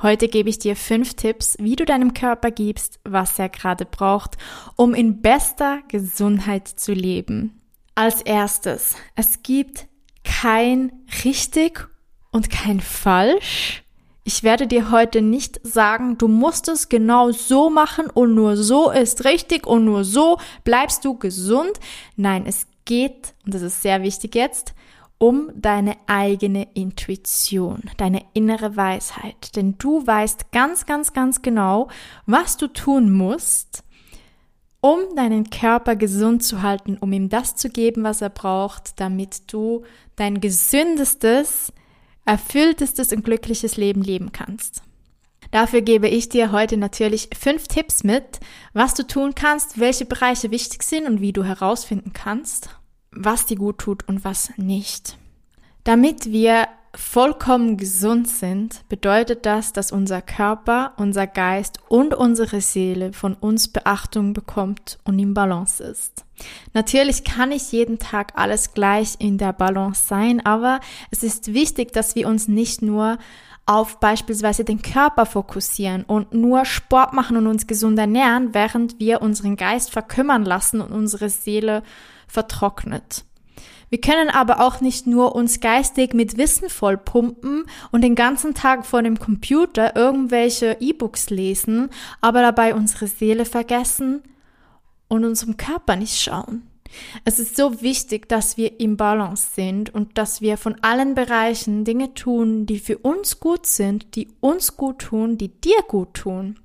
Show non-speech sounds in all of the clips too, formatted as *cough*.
Heute gebe ich dir fünf Tipps, wie du deinem Körper gibst, was er gerade braucht, um in bester Gesundheit zu leben. Als erstes, es gibt kein richtig und kein falsch. Ich werde dir heute nicht sagen, du musst es genau so machen und nur so ist richtig und nur so bleibst du gesund. Nein, es geht, und das ist sehr wichtig jetzt, um deine eigene Intuition, deine innere Weisheit. Denn du weißt ganz, ganz, ganz genau, was du tun musst, um deinen Körper gesund zu halten, um ihm das zu geben, was er braucht, damit du dein gesündestes, erfülltestes und glückliches Leben leben kannst. Dafür gebe ich dir heute natürlich fünf Tipps mit, was du tun kannst, welche Bereiche wichtig sind und wie du herausfinden kannst was dir gut tut und was nicht. Damit wir vollkommen gesund sind, bedeutet das, dass unser Körper, unser Geist und unsere Seele von uns Beachtung bekommt und im Balance ist. Natürlich kann nicht jeden Tag alles gleich in der Balance sein, aber es ist wichtig, dass wir uns nicht nur auf beispielsweise den Körper fokussieren und nur Sport machen und uns gesund ernähren, während wir unseren Geist verkümmern lassen und unsere Seele vertrocknet. Wir können aber auch nicht nur uns geistig mit Wissen vollpumpen und den ganzen Tag vor dem Computer irgendwelche E-Books lesen, aber dabei unsere Seele vergessen und unserem Körper nicht schauen. Es ist so wichtig, dass wir im Balance sind und dass wir von allen Bereichen Dinge tun, die für uns gut sind, die uns gut tun, die dir gut tun.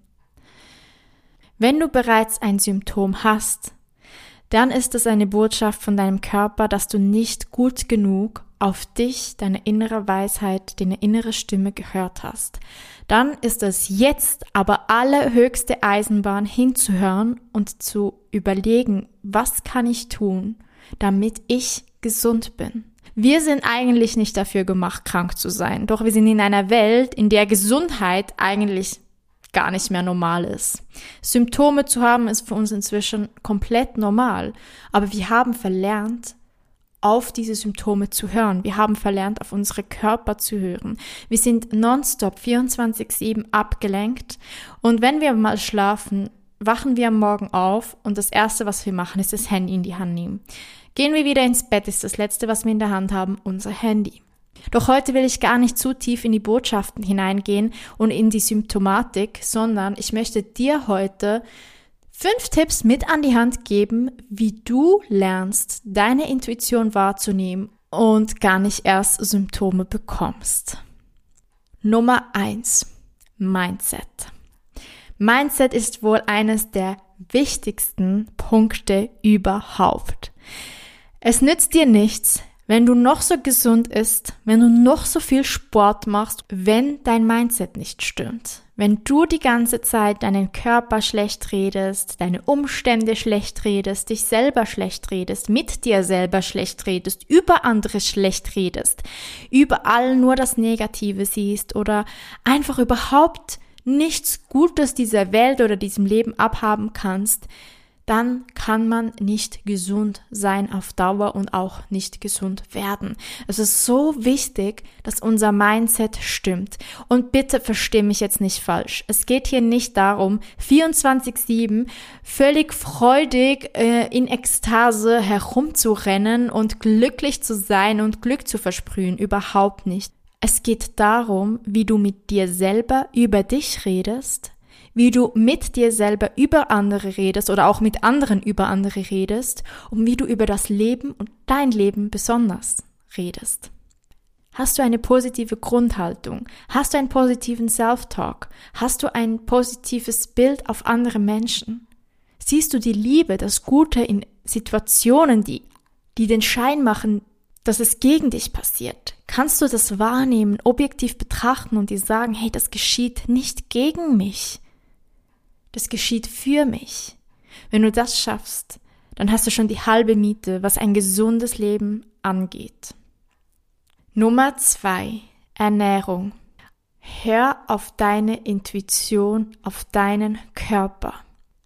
Wenn du bereits ein Symptom hast, dann ist es eine Botschaft von deinem Körper, dass du nicht gut genug auf dich, deine innere Weisheit, deine innere Stimme gehört hast. Dann ist es jetzt aber allerhöchste Eisenbahn hinzuhören und zu überlegen, was kann ich tun, damit ich gesund bin. Wir sind eigentlich nicht dafür gemacht, krank zu sein, doch wir sind in einer Welt, in der Gesundheit eigentlich gar nicht mehr normal ist. Symptome zu haben ist für uns inzwischen komplett normal, aber wir haben verlernt, auf diese Symptome zu hören. Wir haben verlernt, auf unsere Körper zu hören. Wir sind nonstop 24-7 abgelenkt und wenn wir mal schlafen, wachen wir am Morgen auf und das erste, was wir machen, ist das Handy in die Hand nehmen. Gehen wir wieder ins Bett, ist das letzte, was wir in der Hand haben, unser Handy. Doch heute will ich gar nicht zu tief in die Botschaften hineingehen und in die Symptomatik, sondern ich möchte dir heute fünf Tipps mit an die Hand geben, wie du lernst, deine Intuition wahrzunehmen und gar nicht erst Symptome bekommst. Nummer eins: Mindset. Mindset ist wohl eines der wichtigsten Punkte überhaupt. Es nützt dir nichts, wenn du noch so gesund ist, wenn du noch so viel Sport machst, wenn dein Mindset nicht stimmt. Wenn du die ganze Zeit deinen Körper schlecht redest, deine Umstände schlecht redest, dich selber schlecht redest, mit dir selber schlecht redest, über andere schlecht redest, überall nur das Negative siehst oder einfach überhaupt nichts Gutes dieser Welt oder diesem Leben abhaben kannst, dann kann man nicht gesund sein auf Dauer und auch nicht gesund werden. Es ist so wichtig, dass unser Mindset stimmt. Und bitte versteh mich jetzt nicht falsch. Es geht hier nicht darum, 24-7 völlig freudig äh, in Ekstase herumzurennen und glücklich zu sein und Glück zu versprühen. Überhaupt nicht. Es geht darum, wie du mit dir selber über dich redest, wie du mit dir selber über andere redest oder auch mit anderen über andere redest und wie du über das Leben und dein Leben besonders redest. Hast du eine positive Grundhaltung? Hast du einen positiven Self-Talk? Hast du ein positives Bild auf andere Menschen? Siehst du die Liebe, das Gute in Situationen, die, die den Schein machen, dass es gegen dich passiert? Kannst du das wahrnehmen, objektiv betrachten und dir sagen, hey, das geschieht nicht gegen mich. Das geschieht für mich. Wenn du das schaffst, dann hast du schon die halbe Miete, was ein gesundes Leben angeht. Nummer zwei, Ernährung. Hör auf deine Intuition, auf deinen Körper.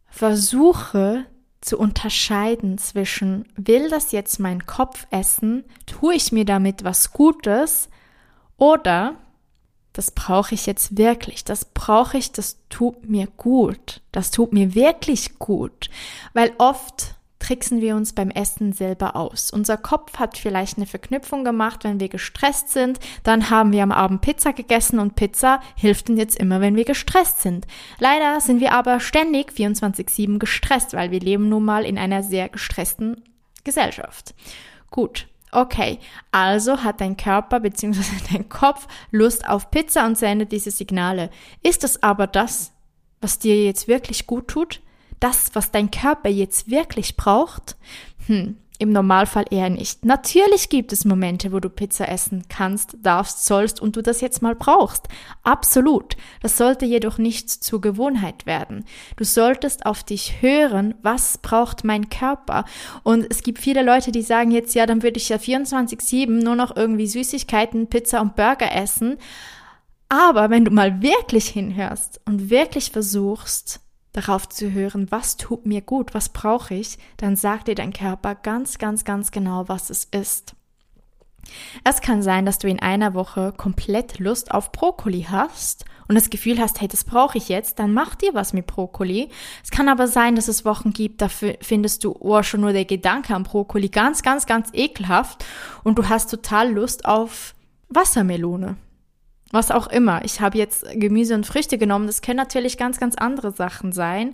Versuche zu unterscheiden zwischen, will das jetzt mein Kopf essen, tue ich mir damit was Gutes oder das brauche ich jetzt wirklich, das brauche ich, das tut mir gut, das tut mir wirklich gut, weil oft tricksen wir uns beim Essen selber aus. Unser Kopf hat vielleicht eine Verknüpfung gemacht, wenn wir gestresst sind, dann haben wir am Abend Pizza gegessen und Pizza hilft uns jetzt immer, wenn wir gestresst sind. Leider sind wir aber ständig 24/7 gestresst, weil wir leben nun mal in einer sehr gestressten Gesellschaft. Gut. Okay, also hat dein Körper bzw. *laughs* dein Kopf Lust auf Pizza und sendet diese Signale. Ist das aber das, was dir jetzt wirklich gut tut? das, was dein Körper jetzt wirklich braucht? Hm, im Normalfall eher nicht. Natürlich gibt es Momente, wo du Pizza essen kannst, darfst, sollst und du das jetzt mal brauchst. Absolut. Das sollte jedoch nicht zur Gewohnheit werden. Du solltest auf dich hören, was braucht mein Körper. Und es gibt viele Leute, die sagen jetzt, ja, dann würde ich ja 24-7 nur noch irgendwie Süßigkeiten, Pizza und Burger essen. Aber wenn du mal wirklich hinhörst und wirklich versuchst, darauf zu hören, was tut mir gut, was brauche ich, dann sagt dir dein Körper ganz, ganz, ganz genau, was es ist. Es kann sein, dass du in einer Woche komplett Lust auf Brokkoli hast und das Gefühl hast, hey, das brauche ich jetzt, dann mach dir was mit Brokkoli. Es kann aber sein, dass es Wochen gibt, dafür findest du, oh, schon nur der Gedanke an Brokkoli ganz, ganz, ganz ekelhaft und du hast total Lust auf Wassermelone was auch immer. Ich habe jetzt Gemüse und Früchte genommen. Das können natürlich ganz, ganz andere Sachen sein.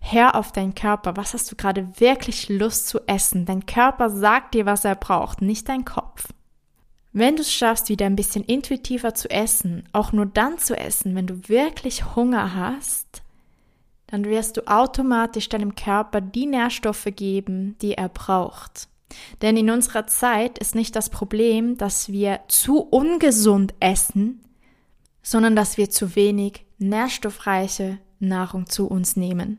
Hör auf deinen Körper. Was hast du gerade wirklich Lust zu essen? Dein Körper sagt dir, was er braucht, nicht dein Kopf. Wenn du es schaffst, wieder ein bisschen intuitiver zu essen, auch nur dann zu essen, wenn du wirklich Hunger hast, dann wirst du automatisch deinem Körper die Nährstoffe geben, die er braucht. Denn in unserer Zeit ist nicht das Problem, dass wir zu ungesund essen, sondern dass wir zu wenig nährstoffreiche Nahrung zu uns nehmen.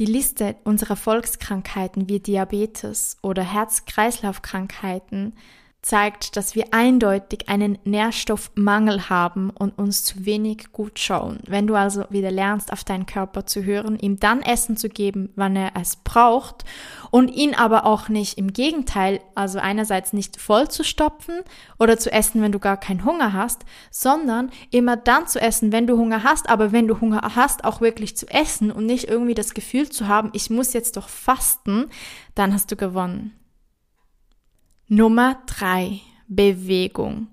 Die Liste unserer Volkskrankheiten wie Diabetes oder Herz-Kreislauf-Krankheiten zeigt, dass wir eindeutig einen Nährstoffmangel haben und uns zu wenig gut schauen. Wenn du also wieder lernst, auf deinen Körper zu hören, ihm dann Essen zu geben, wann er es braucht und ihn aber auch nicht im Gegenteil, also einerseits nicht voll zu stopfen oder zu essen, wenn du gar keinen Hunger hast, sondern immer dann zu essen, wenn du Hunger hast, aber wenn du Hunger hast, auch wirklich zu essen und nicht irgendwie das Gefühl zu haben, ich muss jetzt doch fasten, dann hast du gewonnen. Nummer drei, Bewegung.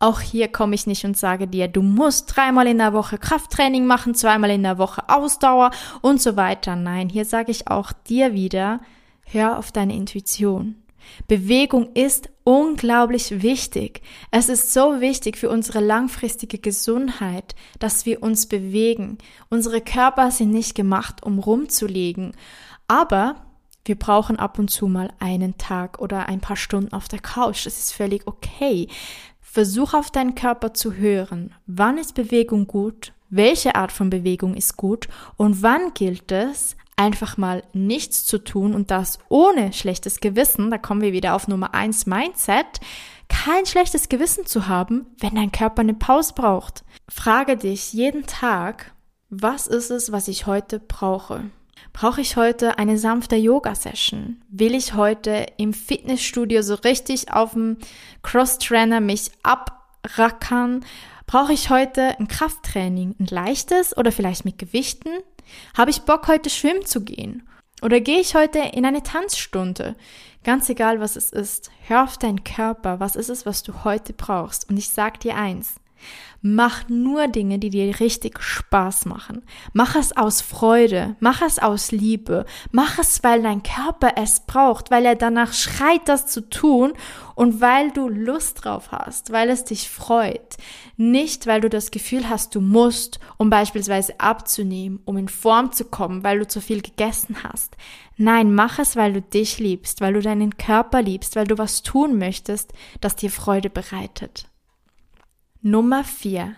Auch hier komme ich nicht und sage dir, du musst dreimal in der Woche Krafttraining machen, zweimal in der Woche Ausdauer und so weiter. Nein, hier sage ich auch dir wieder, hör auf deine Intuition. Bewegung ist unglaublich wichtig. Es ist so wichtig für unsere langfristige Gesundheit, dass wir uns bewegen. Unsere Körper sind nicht gemacht, um rumzulegen. Aber wir brauchen ab und zu mal einen Tag oder ein paar Stunden auf der Couch. Das ist völlig okay. Versuch auf deinen Körper zu hören. Wann ist Bewegung gut? Welche Art von Bewegung ist gut? Und wann gilt es, einfach mal nichts zu tun und das ohne schlechtes Gewissen? Da kommen wir wieder auf Nummer eins Mindset. Kein schlechtes Gewissen zu haben, wenn dein Körper eine Pause braucht. Frage dich jeden Tag, was ist es, was ich heute brauche? Brauche ich heute eine sanfte Yoga-Session? Will ich heute im Fitnessstudio so richtig auf dem Cross-Trainer mich abrackern? Brauche ich heute ein Krafttraining, ein leichtes oder vielleicht mit Gewichten? Habe ich Bock, heute schwimmen zu gehen? Oder gehe ich heute in eine Tanzstunde? Ganz egal, was es ist, hör auf deinen Körper. Was ist es, was du heute brauchst? Und ich sag dir eins. Mach nur Dinge, die dir richtig Spaß machen. Mach es aus Freude, mach es aus Liebe, mach es, weil dein Körper es braucht, weil er danach schreit, das zu tun und weil du Lust drauf hast, weil es dich freut. Nicht, weil du das Gefühl hast, du musst, um beispielsweise abzunehmen, um in Form zu kommen, weil du zu viel gegessen hast. Nein, mach es, weil du dich liebst, weil du deinen Körper liebst, weil du was tun möchtest, das dir Freude bereitet. Nummer vier: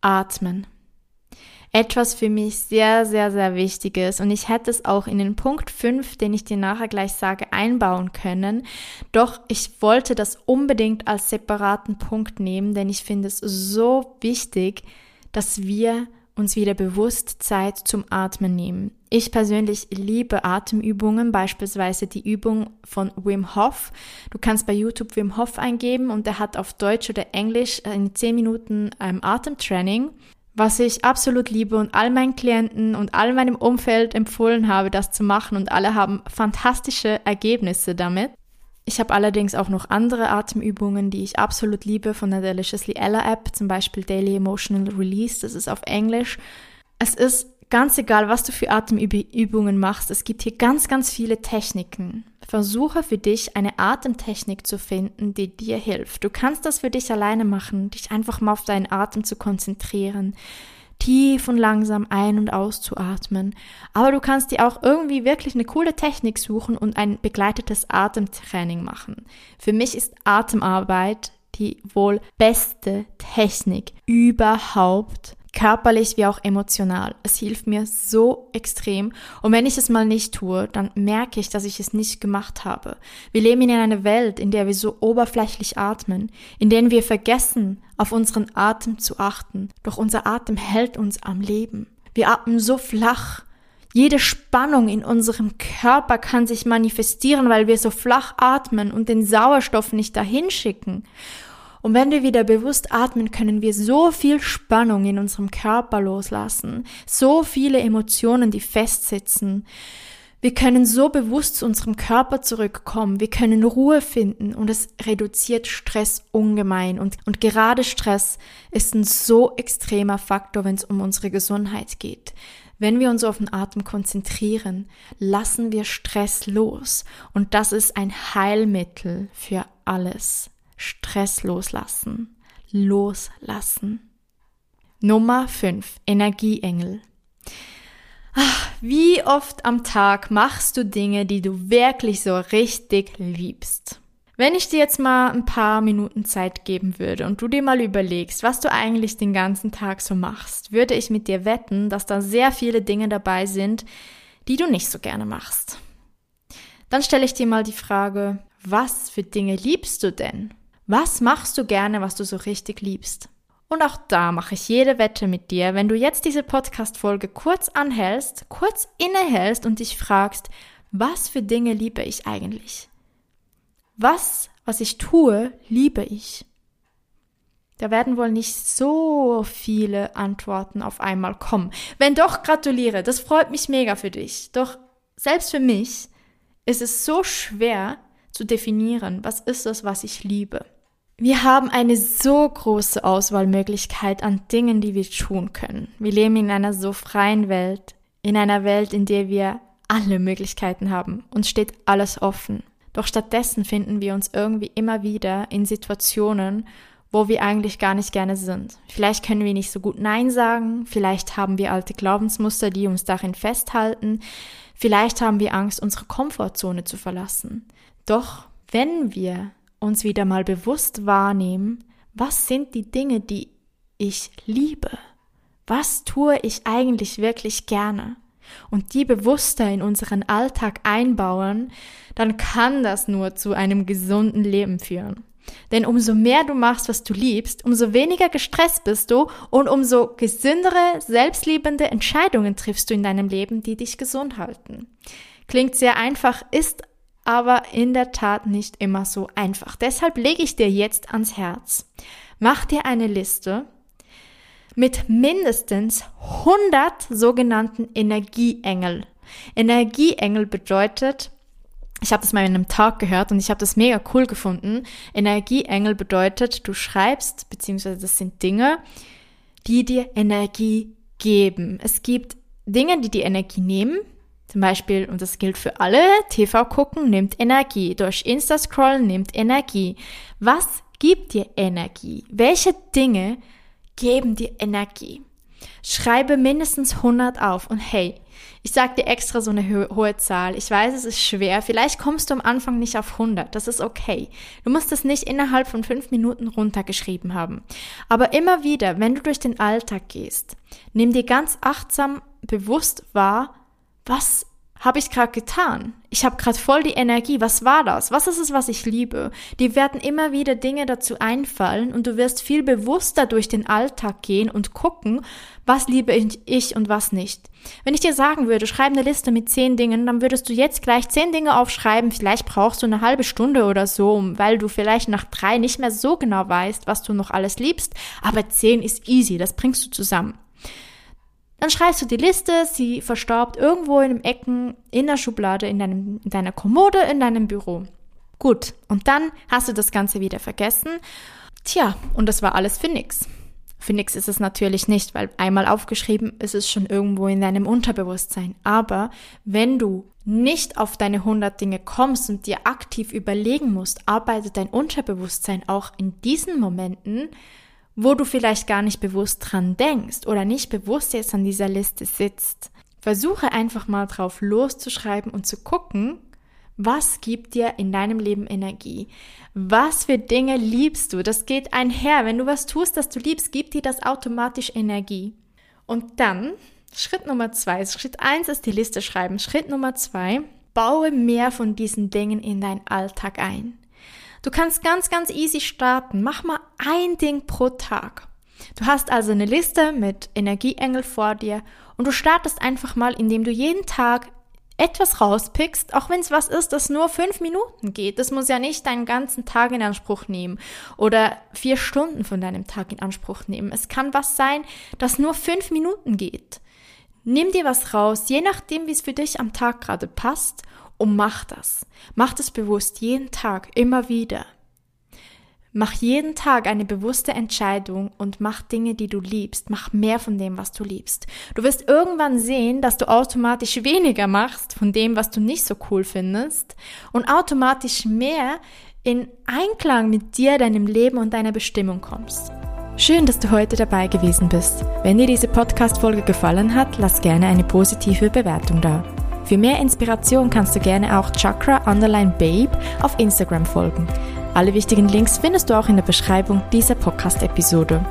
Atmen. Etwas für mich sehr, sehr, sehr wichtiges und ich hätte es auch in den Punkt 5, den ich dir nachher gleich sage, einbauen können. Doch ich wollte das unbedingt als separaten Punkt nehmen, denn ich finde es so wichtig, dass wir uns wieder bewusst Zeit zum Atmen nehmen. Ich persönlich liebe Atemübungen, beispielsweise die Übung von Wim Hof. Du kannst bei YouTube Wim Hof eingeben und er hat auf Deutsch oder Englisch in 10 Minuten ähm, Atemtraining, was ich absolut liebe und all meinen Klienten und all meinem Umfeld empfohlen habe, das zu machen und alle haben fantastische Ergebnisse damit. Ich habe allerdings auch noch andere Atemübungen, die ich absolut liebe von der Deliciously Ella App, zum Beispiel Daily Emotional Release, das ist auf Englisch. Es ist ganz egal, was du für Atemübungen machst, es gibt hier ganz, ganz viele Techniken. Versuche für dich eine Atemtechnik zu finden, die dir hilft. Du kannst das für dich alleine machen, dich einfach mal auf deinen Atem zu konzentrieren tief und langsam ein- und auszuatmen. Aber du kannst dir auch irgendwie wirklich eine coole Technik suchen und ein begleitetes Atemtraining machen. Für mich ist Atemarbeit die wohl beste Technik überhaupt, körperlich wie auch emotional. Es hilft mir so extrem. Und wenn ich es mal nicht tue, dann merke ich, dass ich es nicht gemacht habe. Wir leben in einer Welt, in der wir so oberflächlich atmen, in der wir vergessen, auf unseren Atem zu achten. Doch unser Atem hält uns am Leben. Wir atmen so flach. Jede Spannung in unserem Körper kann sich manifestieren, weil wir so flach atmen und den Sauerstoff nicht dahin schicken. Und wenn wir wieder bewusst atmen, können wir so viel Spannung in unserem Körper loslassen, so viele Emotionen, die festsitzen. Wir können so bewusst zu unserem Körper zurückkommen, wir können Ruhe finden und es reduziert Stress ungemein. Und, und gerade Stress ist ein so extremer Faktor, wenn es um unsere Gesundheit geht. Wenn wir uns auf den Atem konzentrieren, lassen wir Stress los. Und das ist ein Heilmittel für alles. Stress loslassen. Loslassen. Nummer 5. Energieengel. Ach, wie oft am Tag machst du Dinge, die du wirklich so richtig liebst? Wenn ich dir jetzt mal ein paar Minuten Zeit geben würde und du dir mal überlegst, was du eigentlich den ganzen Tag so machst, würde ich mit dir wetten, dass da sehr viele Dinge dabei sind, die du nicht so gerne machst. Dann stelle ich dir mal die Frage, was für Dinge liebst du denn? Was machst du gerne, was du so richtig liebst? Und auch da mache ich jede Wette mit dir, wenn du jetzt diese Podcast-Folge kurz anhältst, kurz innehältst und dich fragst, was für Dinge liebe ich eigentlich? Was, was ich tue, liebe ich? Da werden wohl nicht so viele Antworten auf einmal kommen. Wenn doch, gratuliere, das freut mich mega für dich. Doch selbst für mich ist es so schwer zu definieren, was ist es, was ich liebe. Wir haben eine so große Auswahlmöglichkeit an Dingen, die wir tun können. Wir leben in einer so freien Welt, in einer Welt, in der wir alle Möglichkeiten haben. Uns steht alles offen. Doch stattdessen finden wir uns irgendwie immer wieder in Situationen, wo wir eigentlich gar nicht gerne sind. Vielleicht können wir nicht so gut Nein sagen, vielleicht haben wir alte Glaubensmuster, die uns darin festhalten, vielleicht haben wir Angst, unsere Komfortzone zu verlassen. Doch wenn wir uns wieder mal bewusst wahrnehmen, was sind die Dinge, die ich liebe? Was tue ich eigentlich wirklich gerne? Und die bewusster in unseren Alltag einbauen, dann kann das nur zu einem gesunden Leben führen. Denn umso mehr du machst, was du liebst, umso weniger gestresst bist du und umso gesündere, selbstliebende Entscheidungen triffst du in deinem Leben, die dich gesund halten. Klingt sehr einfach, ist aber in der Tat nicht immer so einfach. Deshalb lege ich dir jetzt ans Herz. Mach dir eine Liste mit mindestens 100 sogenannten Energieengel. Energieengel bedeutet, ich habe das mal in einem Talk gehört und ich habe das mega cool gefunden. Energieengel bedeutet, du schreibst, beziehungsweise das sind Dinge, die dir Energie geben. Es gibt Dinge, die dir Energie nehmen. Zum Beispiel, und das gilt für alle, TV gucken nimmt Energie. Durch Insta scrollen nimmt Energie. Was gibt dir Energie? Welche Dinge geben dir Energie? Schreibe mindestens 100 auf und hey, ich sag dir extra so eine ho hohe Zahl. Ich weiß, es ist schwer. Vielleicht kommst du am Anfang nicht auf 100. Das ist okay. Du musst es nicht innerhalb von fünf Minuten runtergeschrieben haben. Aber immer wieder, wenn du durch den Alltag gehst, nimm dir ganz achtsam bewusst wahr, was habe ich gerade getan? Ich habe gerade voll die Energie. Was war das? Was ist es, was ich liebe? Die werden immer wieder Dinge dazu einfallen und du wirst viel bewusster durch den Alltag gehen und gucken, was liebe ich und was nicht. Wenn ich dir sagen würde, schreib eine Liste mit zehn Dingen, dann würdest du jetzt gleich zehn Dinge aufschreiben. Vielleicht brauchst du eine halbe Stunde oder so, weil du vielleicht nach drei nicht mehr so genau weißt, was du noch alles liebst. Aber zehn ist easy. Das bringst du zusammen. Dann schreibst du die Liste, sie verstaubt irgendwo in den Ecken, in der Schublade, in, deinem, in deiner Kommode, in deinem Büro. Gut, und dann hast du das Ganze wieder vergessen. Tja, und das war alles für nix. Für nix ist es natürlich nicht, weil einmal aufgeschrieben ist es schon irgendwo in deinem Unterbewusstsein. Aber wenn du nicht auf deine 100 Dinge kommst und dir aktiv überlegen musst, arbeitet dein Unterbewusstsein auch in diesen Momenten wo du vielleicht gar nicht bewusst dran denkst oder nicht bewusst jetzt an dieser Liste sitzt. Versuche einfach mal drauf loszuschreiben und zu gucken, was gibt dir in deinem Leben Energie? Was für Dinge liebst du? Das geht einher. Wenn du was tust, das du liebst, gibt dir das automatisch Energie. Und dann, Schritt Nummer zwei, Schritt eins ist die Liste schreiben. Schritt Nummer zwei, baue mehr von diesen Dingen in deinen Alltag ein. Du kannst ganz, ganz easy starten. Mach mal ein Ding pro Tag. Du hast also eine Liste mit Energieengel vor dir und du startest einfach mal, indem du jeden Tag etwas rauspickst, auch wenn es was ist, das nur fünf Minuten geht. Das muss ja nicht deinen ganzen Tag in Anspruch nehmen oder vier Stunden von deinem Tag in Anspruch nehmen. Es kann was sein, das nur fünf Minuten geht. Nimm dir was raus, je nachdem, wie es für dich am Tag gerade passt und mach das. Mach das bewusst jeden Tag, immer wieder. Mach jeden Tag eine bewusste Entscheidung und mach Dinge, die du liebst. Mach mehr von dem, was du liebst. Du wirst irgendwann sehen, dass du automatisch weniger machst von dem, was du nicht so cool findest und automatisch mehr in Einklang mit dir, deinem Leben und deiner Bestimmung kommst. Schön, dass du heute dabei gewesen bist. Wenn dir diese Podcast-Folge gefallen hat, lass gerne eine positive Bewertung da. Für mehr Inspiration kannst du gerne auch Chakra Underline Babe auf Instagram folgen. Alle wichtigen Links findest du auch in der Beschreibung dieser Podcast-Episode.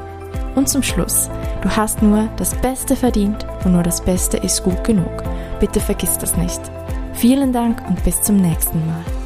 Und zum Schluss, du hast nur das Beste verdient und nur das Beste ist gut genug. Bitte vergiss das nicht. Vielen Dank und bis zum nächsten Mal.